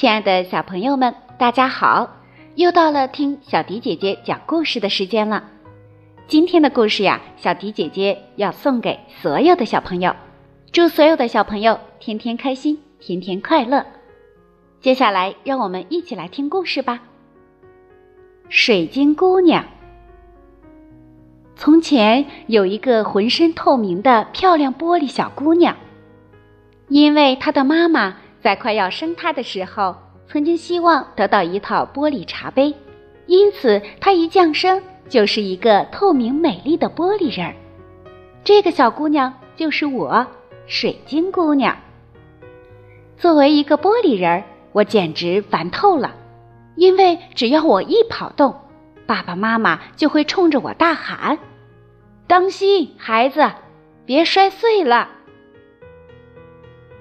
亲爱的小朋友们，大家好！又到了听小迪姐姐讲故事的时间了。今天的故事呀，小迪姐姐要送给所有的小朋友，祝所有的小朋友天天开心，天天快乐。接下来，让我们一起来听故事吧。水晶姑娘。从前有一个浑身透明的漂亮玻璃小姑娘，因为她的妈妈。在快要生他的时候，曾经希望得到一套玻璃茶杯，因此他一降生就是一个透明美丽的玻璃人儿。这个小姑娘就是我，水晶姑娘。作为一个玻璃人儿，我简直烦透了，因为只要我一跑动，爸爸妈妈就会冲着我大喊：“当心，孩子，别摔碎了。”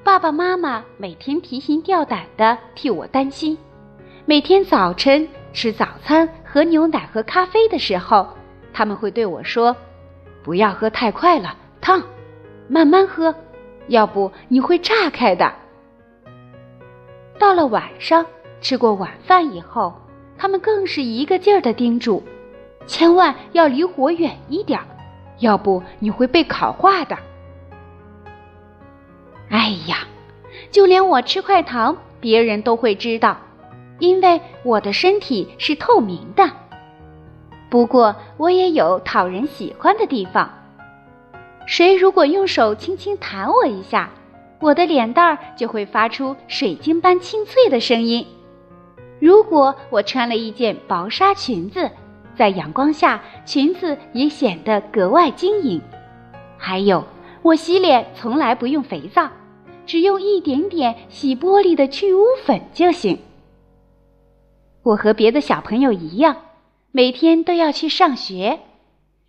爸爸妈妈每天提心吊胆的替我担心，每天早晨吃早餐、喝牛奶和咖啡的时候，他们会对我说：“不要喝太快了，烫，慢慢喝，要不你会炸开的。”到了晚上，吃过晚饭以后，他们更是一个劲儿的叮嘱：“千万要离火远一点，要不你会被烤化的。”哎呀，就连我吃块糖，别人都会知道，因为我的身体是透明的。不过，我也有讨人喜欢的地方。谁如果用手轻轻弹我一下，我的脸蛋儿就会发出水晶般清脆的声音。如果我穿了一件薄纱裙子，在阳光下，裙子也显得格外晶莹。还有，我洗脸从来不用肥皂。只用一点点洗玻璃的去污粉就行。我和别的小朋友一样，每天都要去上学。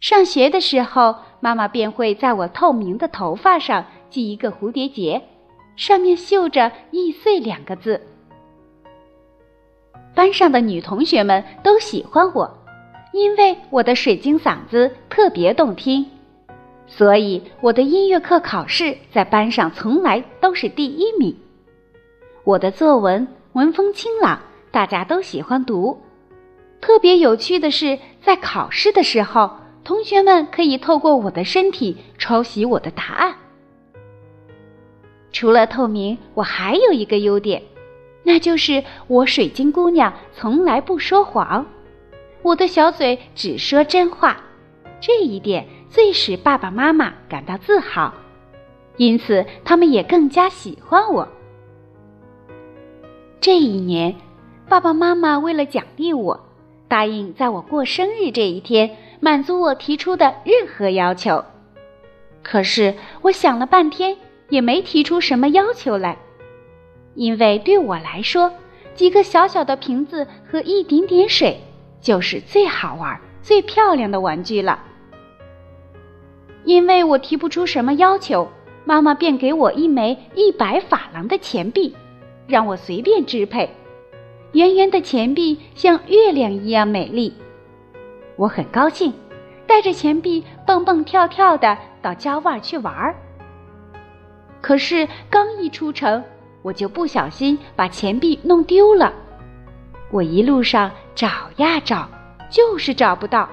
上学的时候，妈妈便会在我透明的头发上系一个蝴蝶结，上面绣着“易碎”两个字。班上的女同学们都喜欢我，因为我的水晶嗓子特别动听。所以我的音乐课考试在班上从来都是第一名。我的作文文风清朗，大家都喜欢读。特别有趣的是，在考试的时候，同学们可以透过我的身体抄袭我的答案。除了透明，我还有一个优点，那就是我水晶姑娘从来不说谎，我的小嘴只说真话。这一点。最使爸爸妈妈感到自豪，因此他们也更加喜欢我。这一年，爸爸妈妈为了奖励我，答应在我过生日这一天满足我提出的任何要求。可是我想了半天，也没提出什么要求来，因为对我来说，几个小小的瓶子和一点点水就是最好玩、最漂亮的玩具了。因为我提不出什么要求，妈妈便给我一枚一百法郎的钱币，让我随便支配。圆圆的钱币像月亮一样美丽，我很高兴，带着钱币蹦蹦跳跳的到郊外去玩儿。可是刚一出城，我就不小心把钱币弄丢了。我一路上找呀找，就是找不到，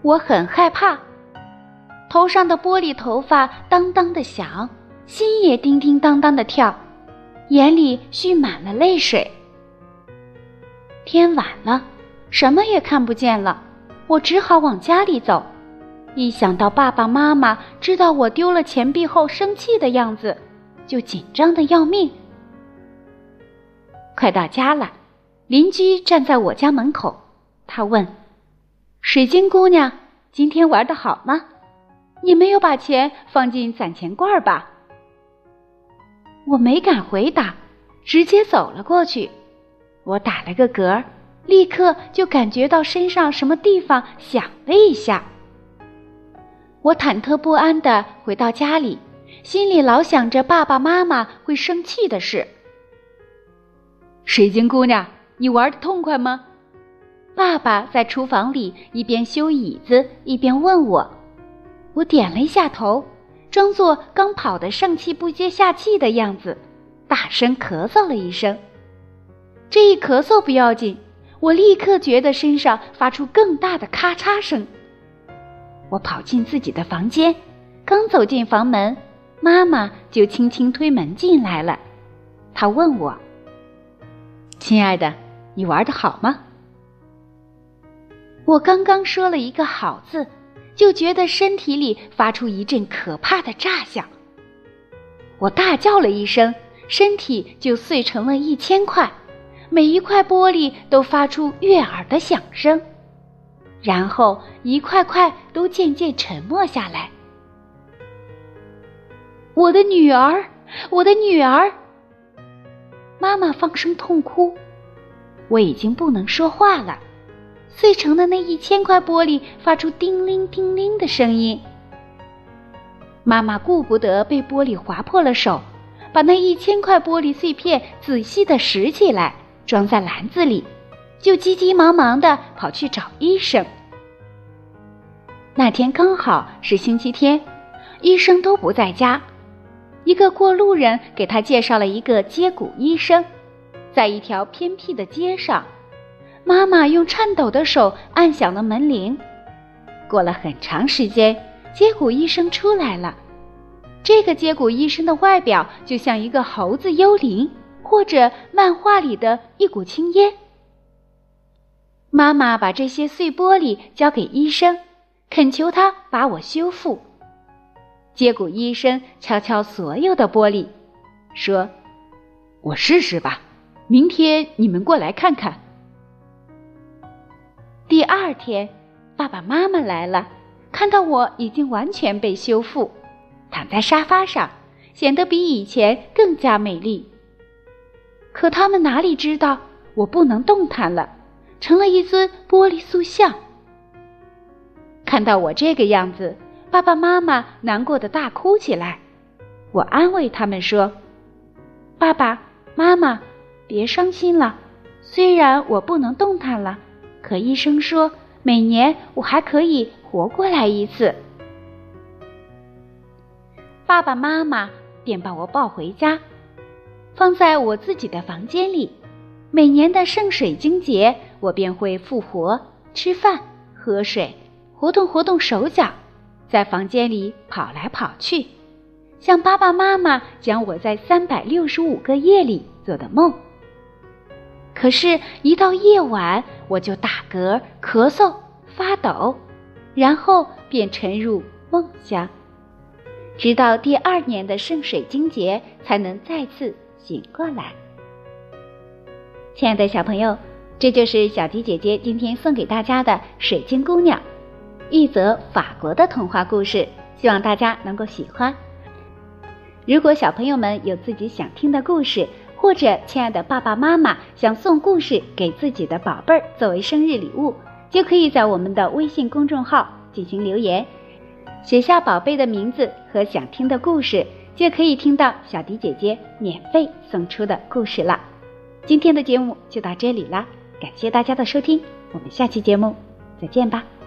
我很害怕。头上的玻璃头发当当的响，心也叮叮当当的跳，眼里蓄满了泪水。天晚了，什么也看不见了，我只好往家里走。一想到爸爸妈妈知道我丢了钱币后生气的样子，就紧张的要命。快到家了，邻居站在我家门口，他问：“水晶姑娘，今天玩的好吗？”你没有把钱放进攒钱罐吧？我没敢回答，直接走了过去。我打了个嗝，立刻就感觉到身上什么地方响了一下。我忐忑不安的回到家里，心里老想着爸爸妈妈会生气的事。水晶姑娘，你玩的痛快吗？爸爸在厨房里一边修椅子一边问我。我点了一下头，装作刚跑得上气不接下气的样子，大声咳嗽了一声，这一咳嗽不要紧，我立刻觉得身上发出更大的咔嚓声。我跑进自己的房间，刚走进房门，妈妈就轻轻推门进来了。她问我：“亲爱的，你玩的好吗？”我刚刚说了一个“好”字，就觉得身体里发出一阵可怕的炸响。我大叫了一声，身体就碎成了一千块，每一块玻璃都发出悦耳的响声，然后一块块都渐渐沉默下来。我的女儿，我的女儿！妈妈放声痛哭，我已经不能说话了。碎成的那一千块玻璃发出叮铃叮铃的声音。妈妈顾不得被玻璃划破了手，把那一千块玻璃碎片仔细的拾起来，装在篮子里，就急急忙忙的跑去找医生。那天刚好是星期天，医生都不在家。一个过路人给他介绍了一个接骨医生，在一条偏僻的街上。妈妈用颤抖的手按响了门铃。过了很长时间，接骨医生出来了。这个接骨医生的外表就像一个猴子幽灵，或者漫画里的一股青烟。妈妈把这些碎玻璃交给医生，恳求他把我修复。接骨医生敲敲所有的玻璃，说：“我试试吧，明天你们过来看看。”第二天，爸爸妈妈来了，看到我已经完全被修复，躺在沙发上，显得比以前更加美丽。可他们哪里知道，我不能动弹了，成了一尊玻璃塑像。看到我这个样子，爸爸妈妈难过的大哭起来。我安慰他们说：“爸爸妈妈，别伤心了，虽然我不能动弹了。”可医生说，每年我还可以活过来一次。爸爸妈妈便把我抱回家，放在我自己的房间里。每年的圣水晶节，我便会复活，吃饭、喝水，活动活动手脚，在房间里跑来跑去，向爸爸妈妈讲我在三百六十五个夜里做的梦。可是，一到夜晚，我就打嗝、咳嗽、发抖，然后便沉入梦乡，直到第二年的圣水晶节才能再次醒过来。亲爱的小朋友，这就是小迪姐姐今天送给大家的《水晶姑娘》，一则法国的童话故事，希望大家能够喜欢。如果小朋友们有自己想听的故事，或者，亲爱的爸爸妈妈想送故事给自己的宝贝儿作为生日礼物，就可以在我们的微信公众号进行留言，写下宝贝的名字和想听的故事，就可以听到小迪姐姐免费送出的故事了。今天的节目就到这里啦，感谢大家的收听，我们下期节目再见吧。